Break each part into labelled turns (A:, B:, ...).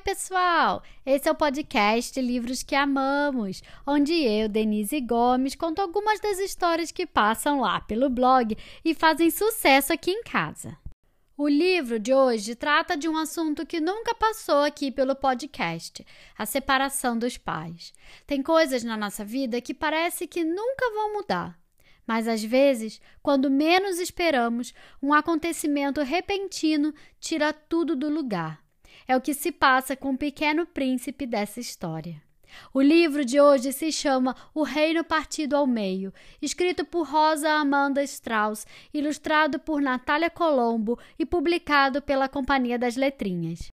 A: Oi, pessoal! Esse é o podcast Livros que Amamos, onde eu, Denise Gomes, conto algumas das histórias que passam lá pelo blog e fazem sucesso aqui em casa. O livro de hoje trata de um assunto que nunca passou aqui pelo podcast: a separação dos pais. Tem coisas na nossa vida que parece que nunca vão mudar. Mas às vezes, quando menos esperamos, um acontecimento repentino tira tudo do lugar é o que se passa com o pequeno príncipe dessa história. O livro de hoje se chama O Reino Partido ao Meio, escrito por Rosa Amanda Strauss, ilustrado por Natália Colombo e publicado pela Companhia das Letrinhas.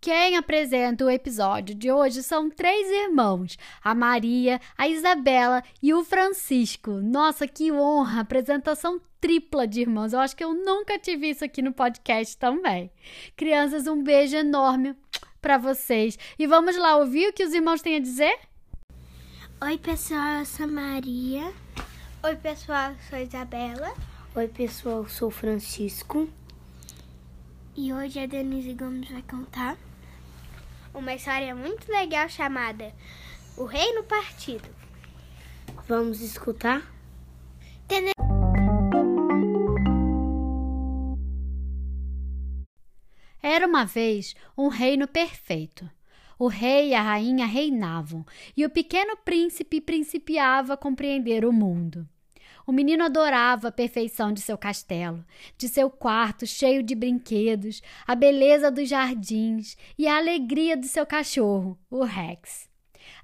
A: Quem apresenta o episódio de hoje são três irmãos: a Maria, a Isabela e o Francisco. Nossa, que honra! Apresentação tripla de irmãos. Eu acho que eu nunca tive isso aqui no podcast também. Crianças, um beijo enorme para vocês. E vamos lá ouvir o que os irmãos têm a dizer?
B: Oi, pessoal, eu sou a Maria.
C: Oi, pessoal, eu sou a Isabela.
D: Oi, pessoal, eu sou o Francisco.
B: E hoje a Denise Gomes vai contar
C: uma história muito legal chamada O Reino Partido.
D: Vamos escutar?
A: Era uma vez um reino perfeito. O rei e a rainha reinavam, e o pequeno príncipe principiava a compreender o mundo. O menino adorava a perfeição de seu castelo, de seu quarto cheio de brinquedos, a beleza dos jardins e a alegria de seu cachorro, o Rex.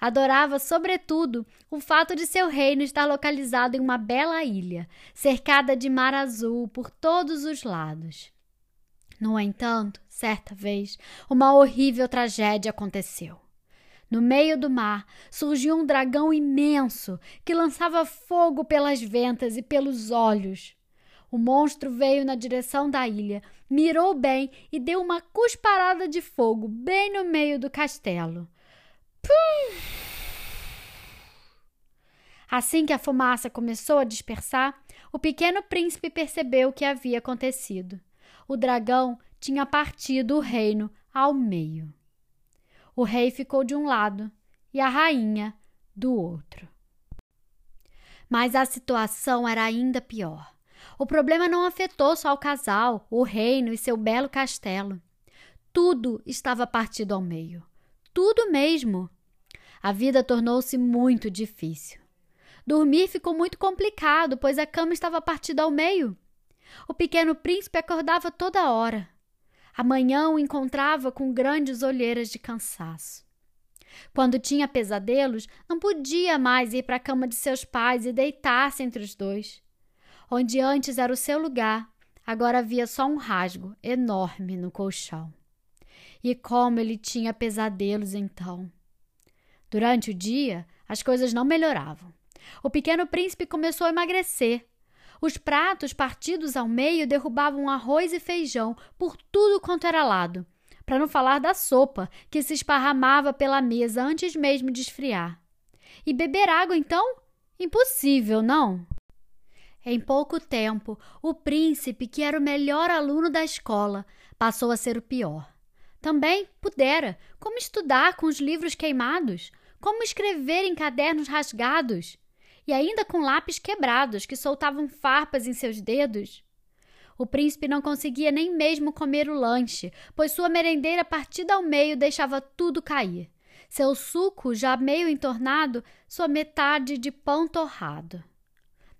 A: Adorava, sobretudo, o fato de seu reino estar localizado em uma bela ilha, cercada de mar azul por todos os lados. No entanto, certa vez, uma horrível tragédia aconteceu. No meio do mar surgiu um dragão imenso que lançava fogo pelas ventas e pelos olhos. O monstro veio na direção da ilha, mirou bem e deu uma cusparada de fogo bem no meio do castelo. Pum! Assim que a fumaça começou a dispersar, o pequeno príncipe percebeu o que havia acontecido. O dragão tinha partido o reino ao meio. O rei ficou de um lado e a rainha do outro. Mas a situação era ainda pior. O problema não afetou só o casal, o reino e seu belo castelo. Tudo estava partido ao meio. Tudo mesmo. A vida tornou-se muito difícil. Dormir ficou muito complicado, pois a cama estava partida ao meio. O pequeno príncipe acordava toda hora. Amanhã o encontrava com grandes olheiras de cansaço. Quando tinha pesadelos, não podia mais ir para a cama de seus pais e deitar-se entre os dois. Onde antes era o seu lugar, agora havia só um rasgo enorme no colchão. E como ele tinha pesadelos então! Durante o dia, as coisas não melhoravam. O pequeno príncipe começou a emagrecer os pratos partidos ao meio derrubavam arroz e feijão por tudo quanto era lado, para não falar da sopa que se esparramava pela mesa antes mesmo de esfriar. E beber água, então? Impossível, não? Em pouco tempo, o príncipe, que era o melhor aluno da escola, passou a ser o pior. Também pudera como estudar com os livros queimados, como escrever em cadernos rasgados e ainda com lápis quebrados que soltavam farpas em seus dedos. O príncipe não conseguia nem mesmo comer o lanche, pois sua merendeira partida ao meio deixava tudo cair. Seu suco, já meio entornado, sua metade de pão torrado.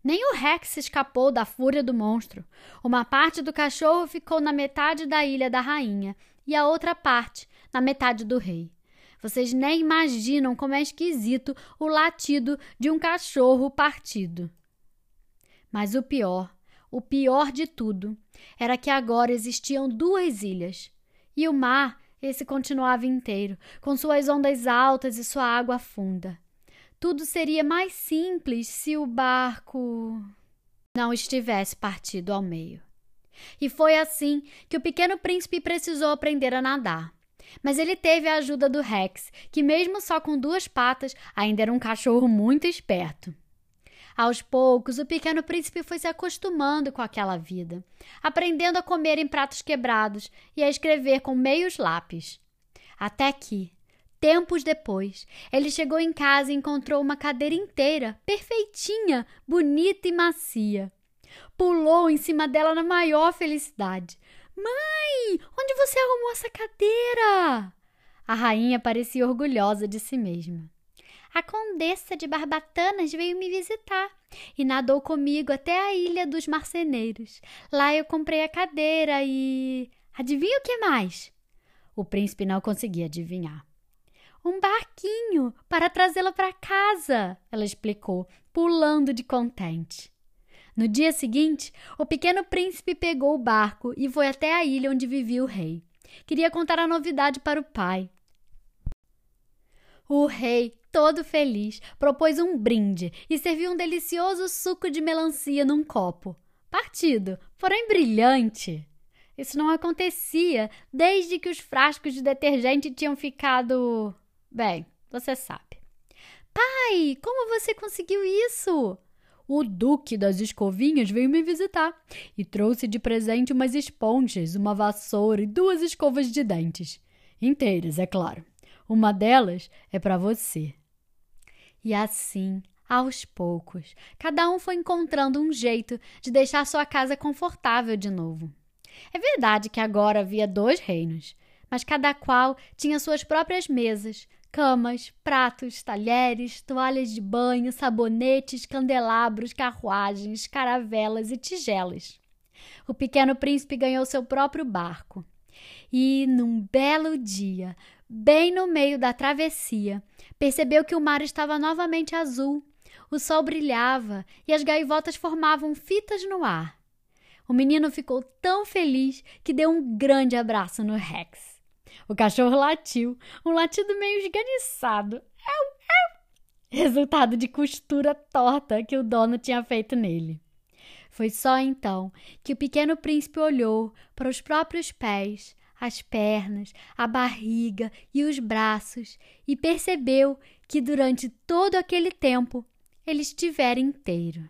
A: Nem o Rex escapou da fúria do monstro. Uma parte do cachorro ficou na metade da ilha da rainha e a outra parte na metade do rei. Vocês nem imaginam como é esquisito o latido de um cachorro partido. Mas o pior, o pior de tudo, era que agora existiam duas ilhas. E o mar, esse continuava inteiro, com suas ondas altas e sua água funda. Tudo seria mais simples se o barco não estivesse partido ao meio. E foi assim que o pequeno príncipe precisou aprender a nadar. Mas ele teve a ajuda do Rex, que, mesmo só com duas patas, ainda era um cachorro muito esperto. Aos poucos, o pequeno príncipe foi se acostumando com aquela vida, aprendendo a comer em pratos quebrados e a escrever com meios lápis. Até que, tempos depois, ele chegou em casa e encontrou uma cadeira inteira, perfeitinha, bonita e macia. Pulou em cima dela na maior felicidade. Mãe, onde você arrumou essa cadeira? A rainha parecia orgulhosa de si mesma. A condessa de Barbatanas veio me visitar e nadou comigo até a ilha dos marceneiros. Lá eu comprei a cadeira e. Adivinha o que mais? O príncipe não conseguia adivinhar. Um barquinho para trazê-la para casa, ela explicou, pulando de contente. No dia seguinte, o pequeno príncipe pegou o barco e foi até a ilha onde vivia o rei. Queria contar a novidade para o pai. O rei, todo feliz, propôs um brinde e serviu um delicioso suco de melancia num copo. Partido, porém brilhante. Isso não acontecia desde que os frascos de detergente tinham ficado. Bem, você sabe. Pai, como você conseguiu isso? O Duque das Escovinhas veio me visitar e trouxe de presente umas esponjas, uma vassoura e duas escovas de dentes. Inteiras, é claro. Uma delas é para você. E assim, aos poucos, cada um foi encontrando um jeito de deixar sua casa confortável de novo. É verdade que agora havia dois reinos, mas cada qual tinha suas próprias mesas, camas, pratos, talheres, toalhas de banho, sabonetes, candelabros, carruagens, caravelas e tigelas. O pequeno príncipe ganhou seu próprio barco. E, num belo dia, bem no meio da travessia, percebeu que o mar estava novamente azul. O sol brilhava e as gaivotas formavam fitas no ar. O menino ficou tão feliz que deu um grande abraço no Rex. O cachorro latiu, um latido meio esganiçado. Resultado de costura torta que o dono tinha feito nele. Foi só então que o pequeno príncipe olhou para os próprios pés, as pernas, a barriga e os braços e percebeu que durante todo aquele tempo ele estivera inteiro.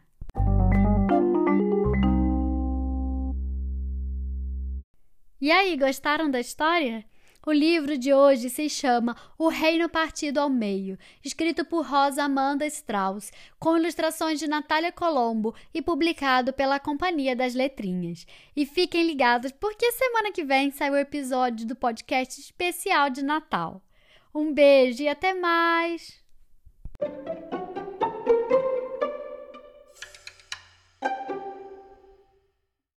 A: E aí, gostaram da história? O livro de hoje se chama O Reino Partido ao Meio, escrito por Rosa Amanda Strauss, com ilustrações de Natália Colombo e publicado pela Companhia das letrinhas. E fiquem ligados porque semana que vem sai o episódio do podcast especial de Natal. Um beijo e até mais!